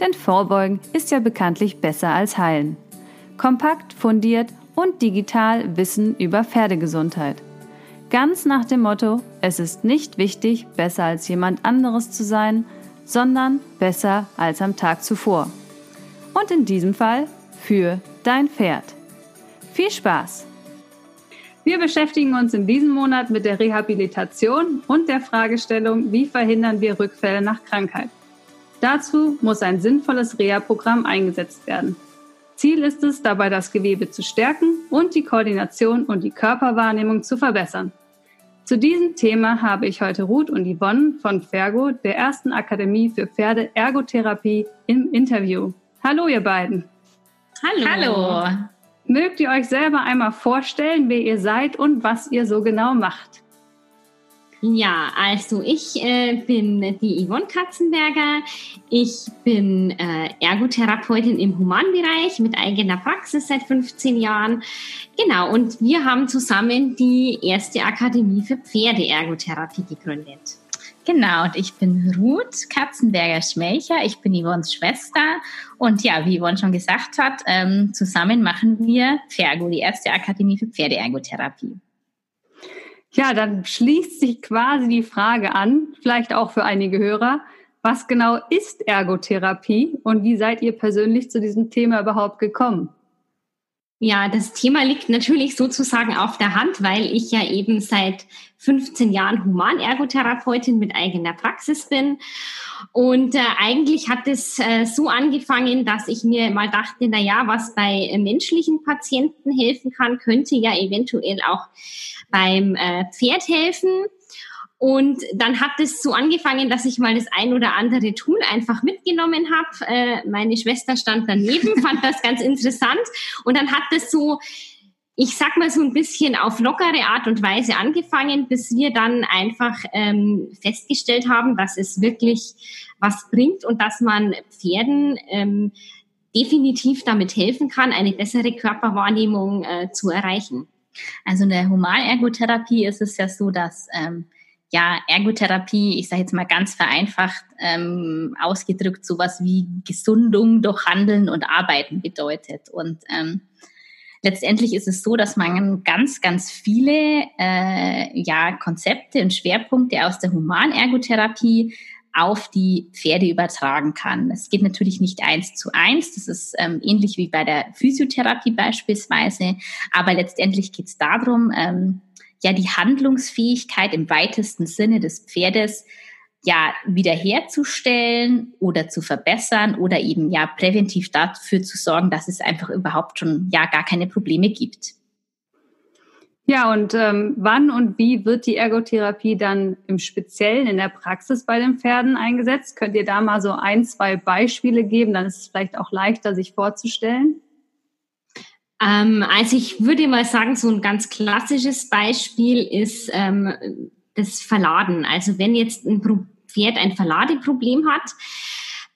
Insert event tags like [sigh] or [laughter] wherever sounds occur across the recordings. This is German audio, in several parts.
Denn Vorbeugen ist ja bekanntlich besser als heilen. Kompakt, fundiert und digital Wissen über Pferdegesundheit. Ganz nach dem Motto, es ist nicht wichtig, besser als jemand anderes zu sein, sondern besser als am Tag zuvor. Und in diesem Fall für dein Pferd. Viel Spaß! Wir beschäftigen uns in diesem Monat mit der Rehabilitation und der Fragestellung, wie verhindern wir Rückfälle nach Krankheit. Dazu muss ein sinnvolles Reha-Programm eingesetzt werden. Ziel ist es, dabei das Gewebe zu stärken und die Koordination und die Körperwahrnehmung zu verbessern. Zu diesem Thema habe ich heute Ruth und Yvonne von Fergo, der ersten Akademie für Pferde-Ergotherapie, im Interview. Hallo, ihr beiden. Hallo. Hallo. Mögt ihr euch selber einmal vorstellen, wer ihr seid und was ihr so genau macht? Ja, also ich äh, bin die Yvonne Katzenberger. Ich bin äh, Ergotherapeutin im Humanbereich mit eigener Praxis seit 15 Jahren. Genau, und wir haben zusammen die erste Akademie für Pferdeergotherapie gegründet. Genau, und ich bin Ruth Katzenberger-Schmelcher. Ich bin Yvonnes Schwester. Und ja, wie Yvonne schon gesagt hat, ähm, zusammen machen wir Fergo, die erste Akademie für Pferdeergotherapie. Ja, dann schließt sich quasi die Frage an, vielleicht auch für einige Hörer, was genau ist Ergotherapie und wie seid ihr persönlich zu diesem Thema überhaupt gekommen? Ja, das Thema liegt natürlich sozusagen auf der Hand, weil ich ja eben seit 15 Jahren Humanergotherapeutin mit eigener Praxis bin. Und äh, eigentlich hat es äh, so angefangen, dass ich mir mal dachte, na ja, was bei äh, menschlichen Patienten helfen kann, könnte ja eventuell auch beim äh, Pferd helfen. Und dann hat es so angefangen, dass ich mal das ein oder andere Tool einfach mitgenommen habe. Äh, meine Schwester stand daneben, [laughs] fand das ganz interessant. Und dann hat es so, ich sag mal so ein bisschen auf lockere Art und Weise angefangen, bis wir dann einfach ähm, festgestellt haben, dass es wirklich was bringt und dass man Pferden ähm, definitiv damit helfen kann, eine bessere Körperwahrnehmung äh, zu erreichen. Also in der Humanergotherapie ist es ja so, dass ähm, ja Ergotherapie, ich sage jetzt mal ganz vereinfacht ähm, ausgedrückt, sowas wie Gesundung durch Handeln und Arbeiten bedeutet. Und ähm, letztendlich ist es so, dass man ganz, ganz viele äh, ja, Konzepte und Schwerpunkte aus der Humanergotherapie auf die Pferde übertragen kann. Es geht natürlich nicht eins zu eins, das ist ähm, ähnlich wie bei der Physiotherapie beispielsweise, aber letztendlich geht es darum, ähm, ja die Handlungsfähigkeit im weitesten Sinne des Pferdes ja wiederherzustellen oder zu verbessern oder eben ja präventiv dafür zu sorgen, dass es einfach überhaupt schon ja gar keine Probleme gibt. Ja, und ähm, wann und wie wird die Ergotherapie dann im Speziellen in der Praxis bei den Pferden eingesetzt? Könnt ihr da mal so ein, zwei Beispiele geben? Dann ist es vielleicht auch leichter, sich vorzustellen. Ähm, also ich würde mal sagen, so ein ganz klassisches Beispiel ist ähm, das Verladen. Also wenn jetzt ein Pferd ein Verladeproblem hat,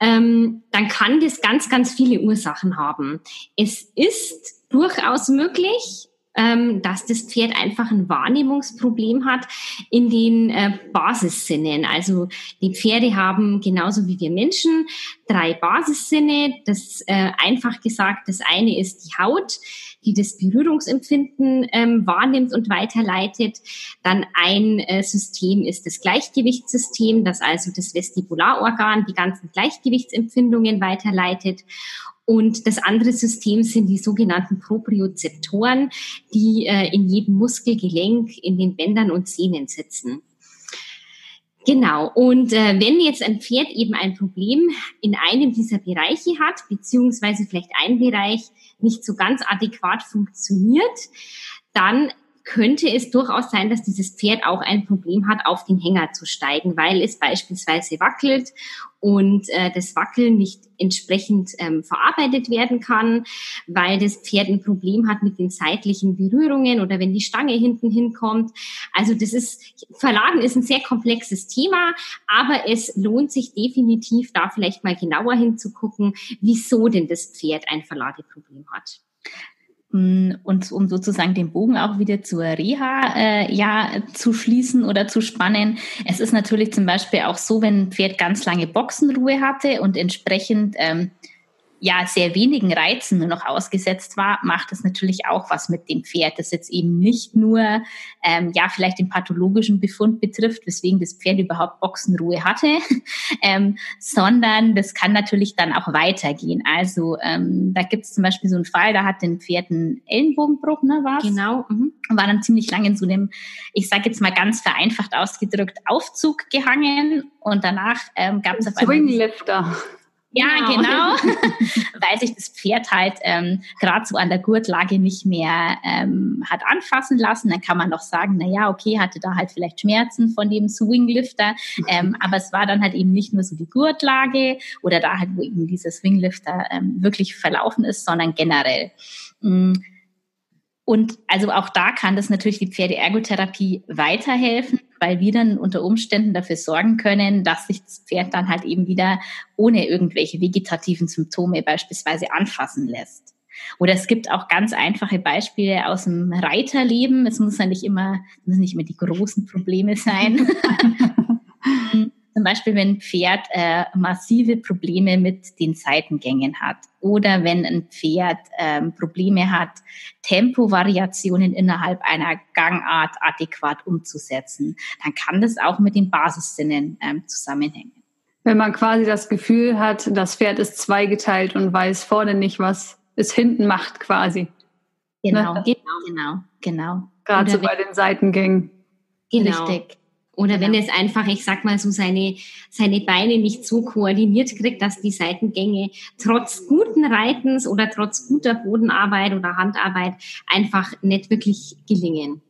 ähm, dann kann das ganz, ganz viele Ursachen haben. Es ist durchaus möglich, dass das Pferd einfach ein Wahrnehmungsproblem hat in den äh, Basissinnen. Also die Pferde haben genauso wie wir Menschen drei Basissinne. Das äh, einfach gesagt, das eine ist die Haut, die das Berührungsempfinden ähm, wahrnimmt und weiterleitet. Dann ein äh, System ist das Gleichgewichtssystem, das also das Vestibularorgan die ganzen Gleichgewichtsempfindungen weiterleitet. Und das andere System sind die sogenannten Propriozeptoren, die äh, in jedem Muskelgelenk, in den Bändern und Sehnen sitzen. Genau. Und äh, wenn jetzt ein Pferd eben ein Problem in einem dieser Bereiche hat, beziehungsweise vielleicht ein Bereich nicht so ganz adäquat funktioniert, dann könnte es durchaus sein, dass dieses Pferd auch ein Problem hat, auf den Hänger zu steigen, weil es beispielsweise wackelt und äh, das Wackeln nicht entsprechend ähm, verarbeitet werden kann, weil das Pferd ein Problem hat mit den seitlichen Berührungen oder wenn die Stange hinten hinkommt. Also das ist, Verladen ist ein sehr komplexes Thema, aber es lohnt sich definitiv, da vielleicht mal genauer hinzugucken, wieso denn das Pferd ein Verladeproblem hat. Mm, und um sozusagen den Bogen auch wieder zur Reha äh, ja zu schließen oder zu spannen. Es ist natürlich zum Beispiel auch so, wenn ein Pferd ganz lange Boxenruhe hatte und entsprechend ähm, ja sehr wenigen Reizen nur noch ausgesetzt war, macht es natürlich auch was mit dem Pferd, das jetzt eben nicht nur ähm, ja vielleicht den pathologischen Befund betrifft, weswegen das Pferd überhaupt Boxenruhe hatte, [laughs] ähm, sondern das kann natürlich dann auch weitergehen. Also ähm, da gibt es zum Beispiel so einen Fall, da hat den Pferd einen Ellenbogenbruch, ne, war Genau. Mhm. War dann ziemlich lange in so einem, ich sage jetzt mal ganz vereinfacht ausgedrückt, Aufzug gehangen und danach ähm, gab es auf einmal... Swinglifter. Ja, genau, genau. [laughs] weil sich das Pferd halt ähm, gerade so an der Gurtlage nicht mehr ähm, hat anfassen lassen. Dann kann man noch sagen, na ja, okay, hatte da halt vielleicht Schmerzen von dem Swinglifter, ähm, aber es war dann halt eben nicht nur so die Gurtlage oder da halt, wo eben dieser Swinglifter ähm, wirklich verlaufen ist, sondern generell. Mm. Und also auch da kann das natürlich die Pferdeergotherapie weiterhelfen, weil wir dann unter Umständen dafür sorgen können, dass sich das Pferd dann halt eben wieder ohne irgendwelche vegetativen Symptome beispielsweise anfassen lässt. Oder es gibt auch ganz einfache Beispiele aus dem Reiterleben. Es muss ja nicht immer, müssen nicht immer die großen Probleme sein. [laughs] Zum Beispiel, wenn ein Pferd äh, massive Probleme mit den Seitengängen hat oder wenn ein Pferd ähm, Probleme hat, Tempovariationen innerhalb einer Gangart adäquat umzusetzen, dann kann das auch mit den Basissinnen ähm, zusammenhängen. Wenn man quasi das Gefühl hat, das Pferd ist zweigeteilt und weiß vorne nicht, was es hinten macht quasi. Genau, ne? genau, genau, genau. Gerade so bei den Seitengängen. Genau. Richtig. Oder genau. wenn es einfach, ich sag mal so, seine, seine Beine nicht so koordiniert kriegt, dass die Seitengänge trotz guten Reitens oder trotz guter Bodenarbeit oder Handarbeit einfach nicht wirklich gelingen.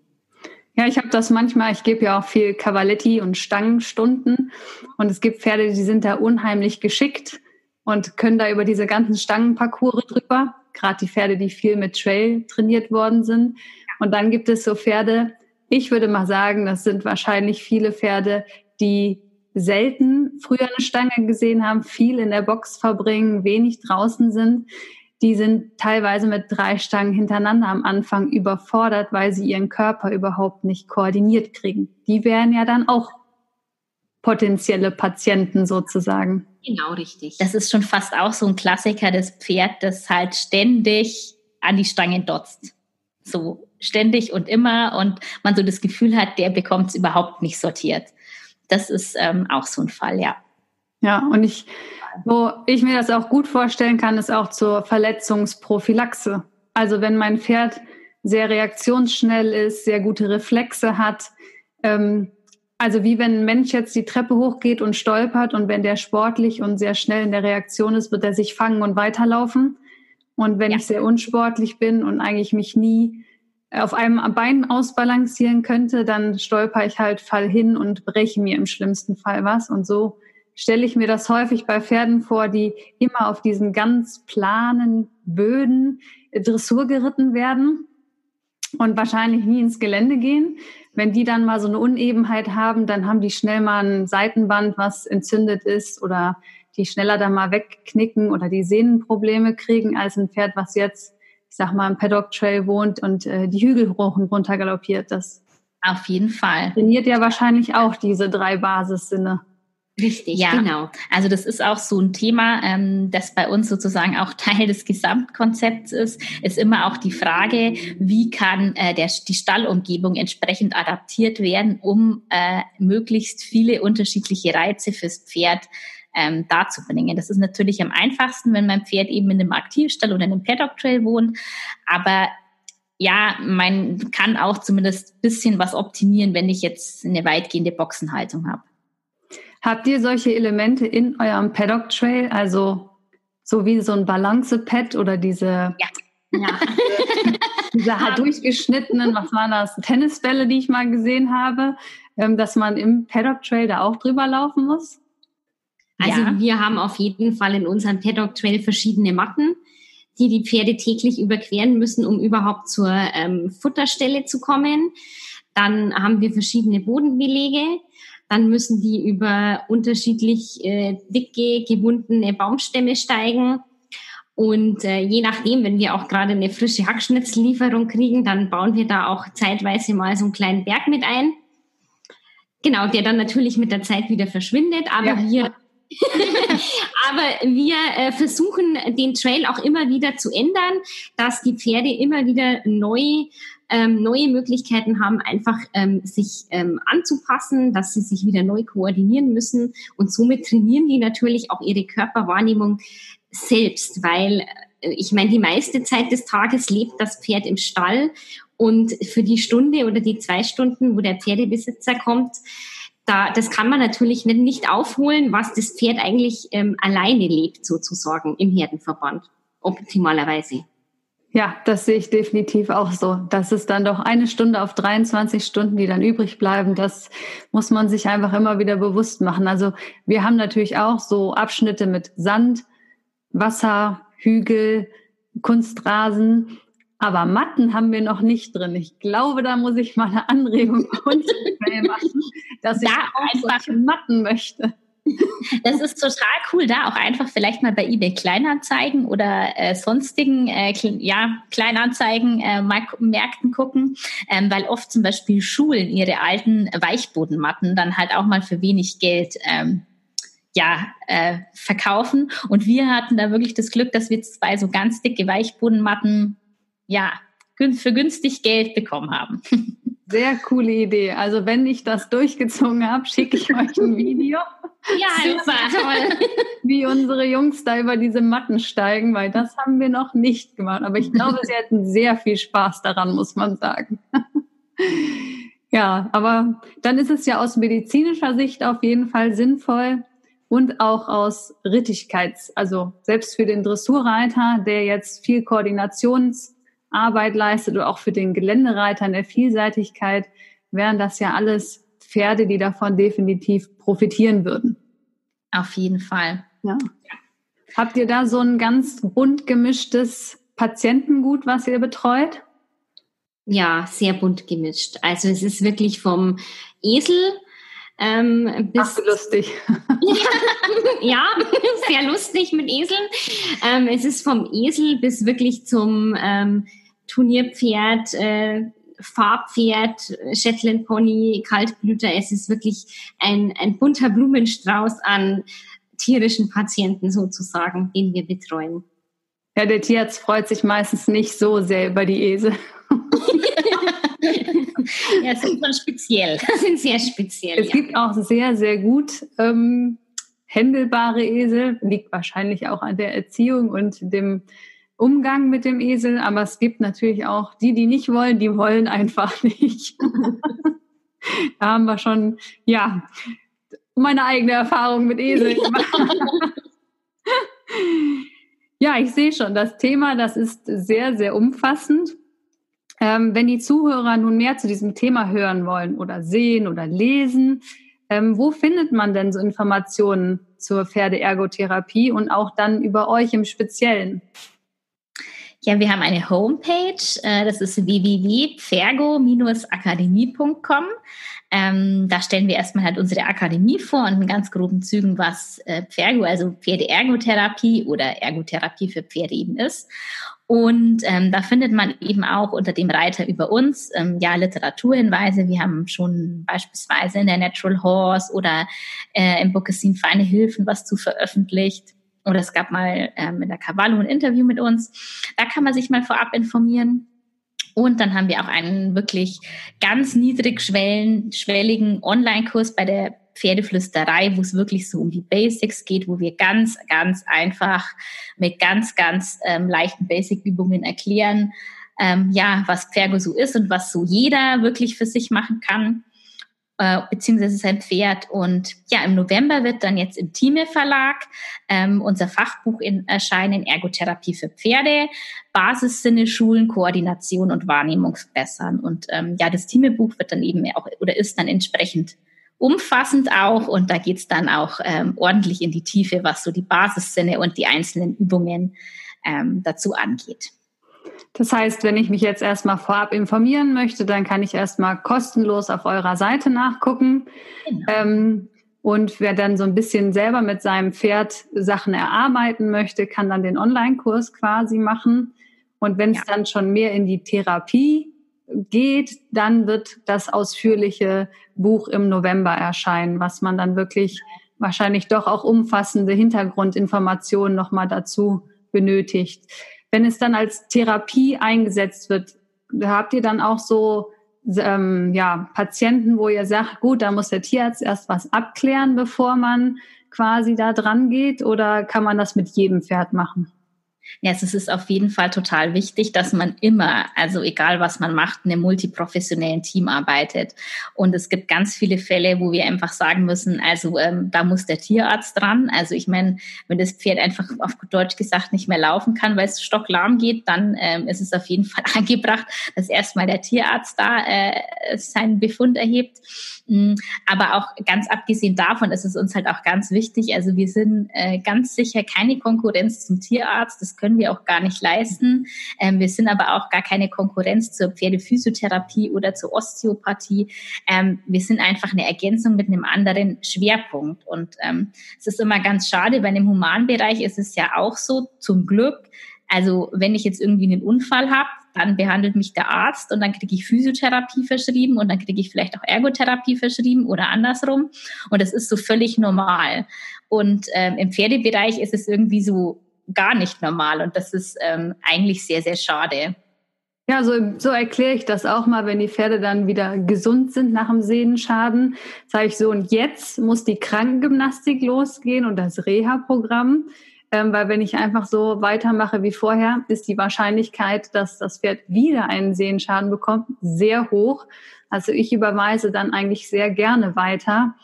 Ja, ich habe das manchmal, ich gebe ja auch viel Cavaletti und Stangenstunden und es gibt Pferde, die sind da unheimlich geschickt und können da über diese ganzen Stangenparcours drüber, gerade die Pferde, die viel mit Trail trainiert worden sind. Und dann gibt es so Pferde, ich würde mal sagen, das sind wahrscheinlich viele Pferde, die selten früher eine Stange gesehen haben, viel in der Box verbringen, wenig draußen sind. Die sind teilweise mit drei Stangen hintereinander am Anfang überfordert, weil sie ihren Körper überhaupt nicht koordiniert kriegen. Die wären ja dann auch potenzielle Patienten sozusagen. Genau, richtig. Das ist schon fast auch so ein Klassiker, das Pferd, das halt ständig an die Stangen dotzt. So ständig und immer und man so das Gefühl hat, der bekommt es überhaupt nicht sortiert. Das ist ähm, auch so ein Fall, ja. Ja, und ich, wo ich mir das auch gut vorstellen kann, ist auch zur Verletzungsprophylaxe. Also wenn mein Pferd sehr reaktionsschnell ist, sehr gute Reflexe hat, ähm, also wie wenn ein Mensch jetzt die Treppe hochgeht und stolpert und wenn der sportlich und sehr schnell in der Reaktion ist, wird er sich fangen und weiterlaufen. Und wenn ja. ich sehr unsportlich bin und eigentlich mich nie auf einem Bein ausbalancieren könnte, dann stolper ich halt, fall hin und breche mir im schlimmsten Fall was. Und so stelle ich mir das häufig bei Pferden vor, die immer auf diesen ganz planen Böden Dressur geritten werden und wahrscheinlich nie ins Gelände gehen. Wenn die dann mal so eine Unebenheit haben, dann haben die schnell mal ein Seitenband, was entzündet ist oder die schneller da mal wegknicken oder die Sehnenprobleme kriegen als ein Pferd, was jetzt ich sag mal, im Paddock Trail wohnt und äh, die Hügel hoch und runter galoppiert. Das auf jeden Fall. Trainiert ja wahrscheinlich auch diese drei Basissinne. Richtig, ja, genau. Also das ist auch so ein Thema, ähm, das bei uns sozusagen auch [laughs] Teil des Gesamtkonzepts ist, ist immer auch die Frage, wie kann äh, der, die Stallumgebung entsprechend adaptiert werden, um äh, möglichst viele unterschiedliche Reize fürs Pferd ähm, darzubringen. Das ist natürlich am einfachsten, wenn mein Pferd eben in einem Aktivstall oder in einem Paddock Trail wohnt. Aber ja, man kann auch zumindest bisschen was optimieren, wenn ich jetzt eine weitgehende Boxenhaltung habe. Habt ihr solche Elemente in eurem Paddock Trail? Also so wie so ein Balance-Pad oder diese ja. Ja. [laughs] diese [laughs] halt durchgeschnittenen, was waren das, Tennisbälle, die ich mal gesehen habe, ähm, dass man im Paddock Trail da auch drüber laufen muss? Also ja. wir haben auf jeden Fall in unserem Paddock Trail verschiedene Matten, die die Pferde täglich überqueren müssen, um überhaupt zur ähm, Futterstelle zu kommen. Dann haben wir verschiedene Bodenbelege. Dann müssen die über unterschiedlich äh, dicke, gewundene Baumstämme steigen. Und äh, je nachdem, wenn wir auch gerade eine frische Hackschnitzlieferung kriegen, dann bauen wir da auch zeitweise mal so einen kleinen Berg mit ein. Genau, der dann natürlich mit der Zeit wieder verschwindet. Aber ja. wir [laughs] Aber wir äh, versuchen den Trail auch immer wieder zu ändern, dass die Pferde immer wieder neu, ähm, neue Möglichkeiten haben, einfach ähm, sich ähm, anzupassen, dass sie sich wieder neu koordinieren müssen. Und somit trainieren die natürlich auch ihre Körperwahrnehmung selbst, weil äh, ich meine, die meiste Zeit des Tages lebt das Pferd im Stall und für die Stunde oder die zwei Stunden, wo der Pferdebesitzer kommt, da, das kann man natürlich nicht, nicht aufholen, was das Pferd eigentlich ähm, alleine lebt, sozusagen im Herdenverband, optimalerweise. Ja, das sehe ich definitiv auch so. Das ist dann doch eine Stunde auf 23 Stunden, die dann übrig bleiben. Das muss man sich einfach immer wieder bewusst machen. Also wir haben natürlich auch so Abschnitte mit Sand, Wasser, Hügel, Kunstrasen. Aber Matten haben wir noch nicht drin. Ich glaube, da muss ich mal eine Anregung [laughs] machen, dass ich da einfach Matten möchte. [laughs] Das ist total cool, da auch einfach vielleicht mal bei eBay Kleinanzeigen oder äh, sonstigen äh, ja, Kleinanzeigen äh, Märkten gucken, ähm, weil oft zum Beispiel Schulen ihre alten Weichbodenmatten dann halt auch mal für wenig Geld ähm, ja, äh, verkaufen. Und wir hatten da wirklich das Glück, dass wir zwei so ganz dicke Weichbodenmatten ja, für günstig Geld bekommen haben. [laughs] Sehr coole Idee. Also wenn ich das durchgezogen habe, schicke ich euch ein Video. Ja, super, toll. [laughs] Wie unsere Jungs da über diese Matten steigen, weil das haben wir noch nicht gemacht. Aber ich glaube, sie hätten sehr viel Spaß daran, muss man sagen. [laughs] Ja, aber dann ist es ja aus medizinischer Sicht auf jeden Fall sinnvoll und auch aus Rittigkeits-, also selbst für den Dressurreiter, der jetzt viel Koordinations- Arbeit leistet oder auch für den Geländereiter in der Vielseitigkeit, wären das ja alles Pferde, die davon definitiv profitieren würden. Auf jeden Fall. Ja. Habt ihr da so ein ganz bunt gemischtes Patientengut, was ihr betreut? Ja, sehr bunt gemischt. Also es ist wirklich vom Esel ähm, bis Ach, lustig. [laughs] ja, sehr lustig mit Eseln. Ähm, es ist vom Esel bis wirklich zum ähm, Turnierpferd, äh, Farbpferd, Shetland Pony, Kaltblüter. Es ist wirklich ein, ein bunter Blumenstrauß an tierischen Patienten sozusagen, den wir betreuen. Ja, der Tierarzt freut sich meistens nicht so sehr über die Esel. [laughs] ja, sind schon speziell. [laughs] sind sehr speziell. Es ja. gibt auch sehr, sehr gut ähm, händelbare Esel. Liegt wahrscheinlich auch an der Erziehung und dem Umgang mit dem Esel, aber es gibt natürlich auch die, die nicht wollen, die wollen einfach [laughs] nicht. [laughs] da haben wir schon, ja, meine eigene Erfahrung mit Eseln [laughs] ja, ich sehe schon, das Thema, das ist sehr, sehr umfassend. Ähm, wenn die Zuhörer nun mehr zu diesem Thema hören wollen oder sehen oder lesen, ähm, wo findet man denn so Informationen zur Pferdeergotherapie und auch dann über euch im Speziellen? Ja, wir haben eine Homepage, äh, das ist www.pfergo-akademie.com. Ähm, da stellen wir erstmal halt unsere Akademie vor und in ganz groben Zügen, was äh, Pfergo, also Pferdeergotherapie oder Ergotherapie für Pferde eben ist. Und ähm, da findet man eben auch unter dem Reiter über uns ähm, ja Literaturhinweise. Wir haben schon beispielsweise in der Natural Horse oder äh, im Bookesin Feine Hilfen was zu veröffentlicht oder es gab mal ähm, in der Cavallo ein Interview mit uns. Da kann man sich mal vorab informieren. Und dann haben wir auch einen wirklich ganz niedrigschwelligen Online-Kurs bei der Pferdeflüsterei, wo es wirklich so um die Basics geht, wo wir ganz, ganz einfach mit ganz, ganz ähm, leichten Basic-Übungen erklären, ähm, ja, was Pfergo so ist und was so jeder wirklich für sich machen kann. Äh, beziehungsweise sein Pferd. Und ja, im November wird dann jetzt im Thieme Verlag ähm, unser Fachbuch in, erscheinen, Ergotherapie für Pferde, Basissinne, Schulen, Koordination und Wahrnehmungsbessern. Und ähm, ja, das Thieme-Buch wird dann eben auch oder ist dann entsprechend umfassend auch und da geht's dann auch ähm, ordentlich in die Tiefe, was so die Basissinne und die einzelnen Übungen ähm, dazu angeht. Das heißt, wenn ich mich jetzt erstmal vorab informieren möchte, dann kann ich erstmal kostenlos auf eurer Seite nachgucken. Genau. Ähm, und wer dann so ein bisschen selber mit seinem Pferd Sachen erarbeiten möchte, kann dann den Online-Kurs quasi machen. Und wenn es ja. dann schon mehr in die Therapie geht, dann wird das ausführliche Buch im November erscheinen, was man dann wirklich wahrscheinlich doch auch umfassende Hintergrundinformationen nochmal dazu benötigt. Wenn es dann als Therapie eingesetzt wird, habt ihr dann auch so ähm, ja, Patienten, wo ihr sagt, gut, da muss der Tierarzt erst was abklären, bevor man quasi da dran geht, oder kann man das mit jedem Pferd machen? Ja, es ist auf jeden Fall total wichtig, dass man immer, also egal was man macht, in einem multiprofessionellen Team arbeitet. Und es gibt ganz viele Fälle, wo wir einfach sagen müssen, also ähm, da muss der Tierarzt dran. Also ich meine, wenn das Pferd einfach auf Deutsch gesagt nicht mehr laufen kann, weil es stocklahm geht, dann ähm, ist es auf jeden [laughs] Fall angebracht, dass erstmal der Tierarzt da äh, seinen Befund erhebt. Mm, aber auch ganz abgesehen davon ist es uns halt auch ganz wichtig. Also wir sind äh, ganz sicher keine Konkurrenz zum Tierarzt. Das können wir auch gar nicht leisten. Ähm, wir sind aber auch gar keine Konkurrenz zur Pferdephysiotherapie oder zur Osteopathie. Ähm, wir sind einfach eine Ergänzung mit einem anderen Schwerpunkt. Und ähm, es ist immer ganz schade, bei einem Humanbereich ist es ja auch so, zum Glück, also wenn ich jetzt irgendwie einen Unfall habe, dann behandelt mich der Arzt und dann kriege ich Physiotherapie verschrieben und dann kriege ich vielleicht auch Ergotherapie verschrieben oder andersrum. Und das ist so völlig normal. Und ähm, im Pferdebereich ist es irgendwie so gar nicht normal und das ist ähm, eigentlich sehr, sehr schade. Ja, so, so erkläre ich das auch mal, wenn die Pferde dann wieder gesund sind nach dem Sehnenschaden. Sage ich so, und jetzt muss die Krankengymnastik losgehen und das Reha-Programm. Ähm, weil wenn ich einfach so weitermache wie vorher, ist die Wahrscheinlichkeit, dass das Pferd wieder einen Sehenschaden bekommt, sehr hoch. Also ich überweise dann eigentlich sehr gerne weiter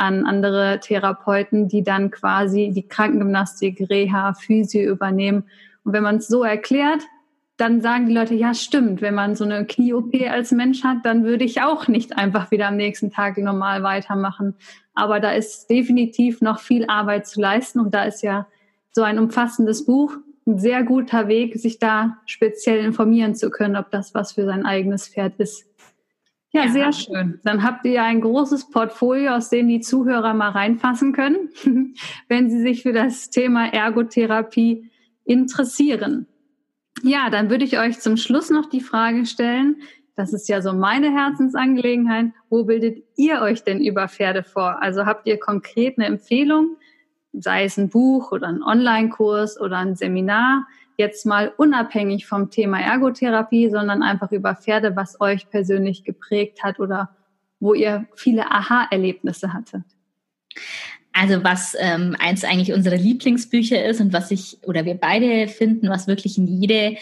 an andere Therapeuten, die dann quasi die Krankengymnastik, Reha, Physio übernehmen. Und wenn man es so erklärt, dann sagen die Leute, ja stimmt, wenn man so eine Knie-OP als Mensch hat, dann würde ich auch nicht einfach wieder am nächsten Tag normal weitermachen. Aber da ist definitiv noch viel Arbeit zu leisten und da ist ja so ein umfassendes Buch ein sehr guter Weg, sich da speziell informieren zu können, ob das was für sein eigenes Pferd ist. Ja, ja, sehr schön. Dann habt ihr ja ein großes Portfolio, aus dem die Zuhörer mal reinfassen können, [laughs] wenn sie sich für das Thema Ergotherapie interessieren. Ja, dann würde ich euch zum Schluss noch die Frage stellen, das ist ja so meine Herzensangelegenheit, wo bildet ihr euch denn über Pferde vor? Also habt ihr konkret eine Empfehlung, sei es ein Buch oder ein Online-Kurs oder ein Seminar, jetzt mal unabhängig vom Thema Ergotherapie, sondern einfach über Pferde, was euch persönlich geprägt hat oder wo ihr viele Aha-Erlebnisse hattet? Also was ähm, eins eigentlich unserer Lieblingsbücher ist und was ich oder wir beide finden, was wirklich in jede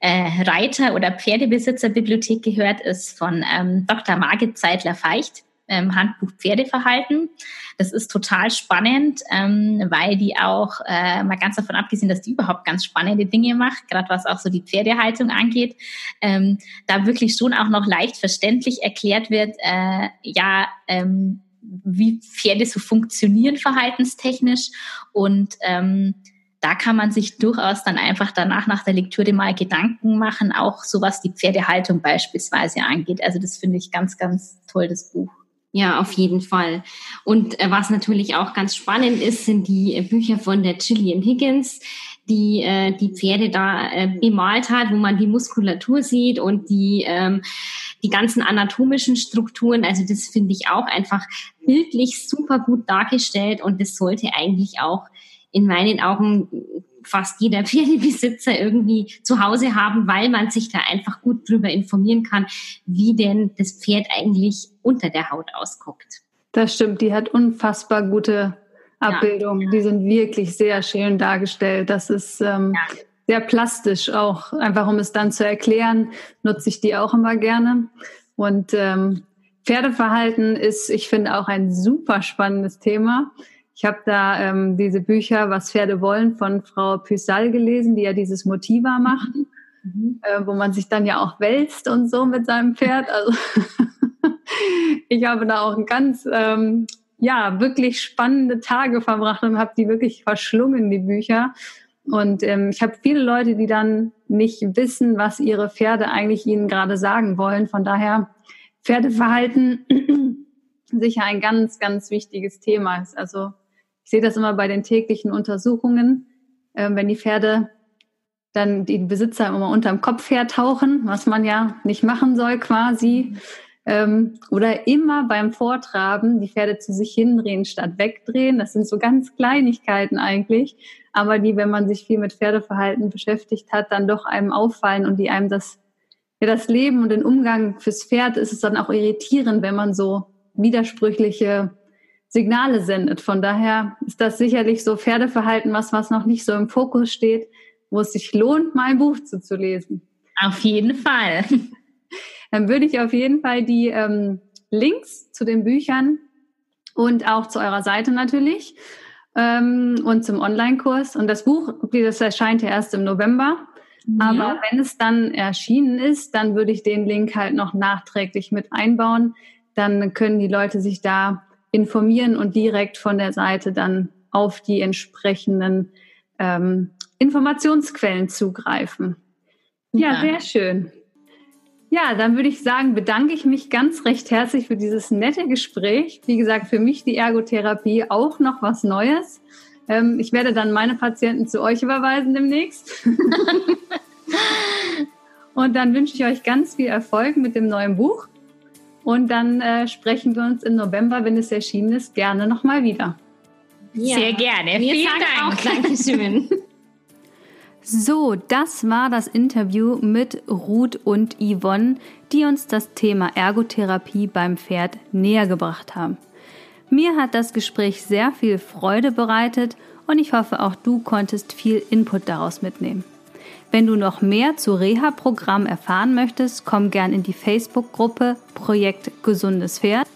äh, Reiter- oder Pferdebesitzerbibliothek gehört, ist von ähm, Dr. Margit Zeitler-Feicht ähm, Handbuch Pferdeverhalten. Das ist total spannend, ähm, weil die auch, äh, mal ganz davon abgesehen, dass die überhaupt ganz spannende Dinge macht, gerade was auch so die Pferdehaltung angeht, ähm, da wirklich schon auch noch leicht verständlich erklärt wird, äh, ja, ähm, wie Pferde so funktionieren verhaltenstechnisch und ähm, da kann man sich durchaus dann einfach danach nach der Lektüre mal Gedanken machen, auch so was die Pferdehaltung beispielsweise angeht. Also das finde ich ganz, ganz toll, das Buch. Ja, auf jeden Fall. Und äh, was natürlich auch ganz spannend ist, sind die äh, Bücher von der Gillian Higgins, die äh, die Pferde da äh, bemalt hat, wo man die Muskulatur sieht und die ähm, die ganzen anatomischen Strukturen. Also das finde ich auch einfach bildlich super gut dargestellt und das sollte eigentlich auch in meinen Augen fast jeder [laughs] Pferdebesitzer irgendwie zu Hause haben, weil man sich da einfach gut drüber informieren kann, wie denn das Pferd eigentlich unter der Haut ausguckt. Das stimmt, die hat unfassbar gute Abbildungen. Ja. Die sind wirklich sehr schön dargestellt. Das ist ähm, ja. sehr plastisch auch. Einfach um es dann zu erklären, nutze ich die auch immer gerne. Und ähm, Pferdeverhalten ist, ich finde, auch ein super spannendes Thema. Ich habe da ähm, diese Bücher, was Pferde wollen, von Frau Püssal gelesen, die ja dieses Motiva macht, mhm. äh, wo man sich dann ja auch wälzt und so mit seinem Pferd. Also [laughs] ich habe da auch ganz, ähm, ja, wirklich spannende Tage verbracht und habe die wirklich verschlungen, die Bücher. Und ähm, ich habe viele Leute, die dann nicht wissen, was ihre Pferde eigentlich ihnen gerade sagen wollen. Von daher Pferdeverhalten [clears throat] sicher ein ganz, ganz wichtiges Thema ist. Also ich sehe das immer bei den täglichen Untersuchungen, äh, wenn die Pferde dann die Besitzer immer unterm Kopf hertauchen, was man ja nicht machen soll quasi. Ähm, oder immer beim Vortraben die Pferde zu sich hindrehen statt wegdrehen. Das sind so ganz Kleinigkeiten eigentlich, aber die, wenn man sich viel mit Pferdeverhalten beschäftigt hat, dann doch einem auffallen und die einem das, ja, das Leben und den Umgang fürs Pferd ist es dann auch irritierend, wenn man so widersprüchliche Signale sendet. Von daher ist das sicherlich so Pferdeverhalten, was, was noch nicht so im Fokus steht, wo es sich lohnt, mal ein Buch zu, zu lesen. Auf jeden Fall. Dann würde ich auf jeden Fall die ähm, Links zu den Büchern und auch zu eurer Seite natürlich ähm, und zum Online-Kurs. Und das Buch, das erscheint ja erst im November. Ja. Aber wenn es dann erschienen ist, dann würde ich den Link halt noch nachträglich mit einbauen. Dann können die Leute sich da informieren und direkt von der Seite dann auf die entsprechenden ähm, Informationsquellen zugreifen. Ja, ja, sehr schön. Ja, dann würde ich sagen, bedanke ich mich ganz recht herzlich für dieses nette Gespräch. Wie gesagt, für mich die Ergotherapie auch noch was Neues. Ähm, ich werde dann meine Patienten zu euch überweisen demnächst. [laughs] Und dann wünsche ich euch ganz viel Erfolg mit dem neuen Buch. Und dann äh, sprechen wir uns im November, wenn es erschienen ist, gerne nochmal wieder. Ja. Sehr gerne. Wir Vielen Dank. Auch Dankeschön. [laughs] So, das war das Interview mit Ruth und Yvonne, die uns das Thema Ergotherapie beim Pferd näher gebracht haben. Mir hat das Gespräch sehr viel Freude bereitet und ich hoffe, auch du konntest viel Input daraus mitnehmen. Wenn du noch mehr zu Reha-Programm erfahren möchtest, komm gern in die Facebook-Gruppe Projekt Gesundes Pferd.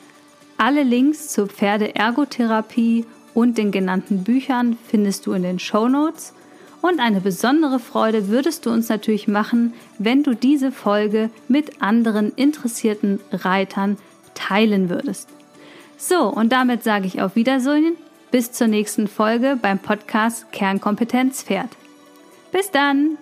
Alle Links zur Pferdeergotherapie und den genannten Büchern findest du in den Show Notes. Und eine besondere Freude würdest du uns natürlich machen, wenn du diese Folge mit anderen interessierten Reitern teilen würdest. So, und damit sage ich auf Wiedersehen. Bis zur nächsten Folge beim Podcast Kernkompetenz Pferd. Bis dann!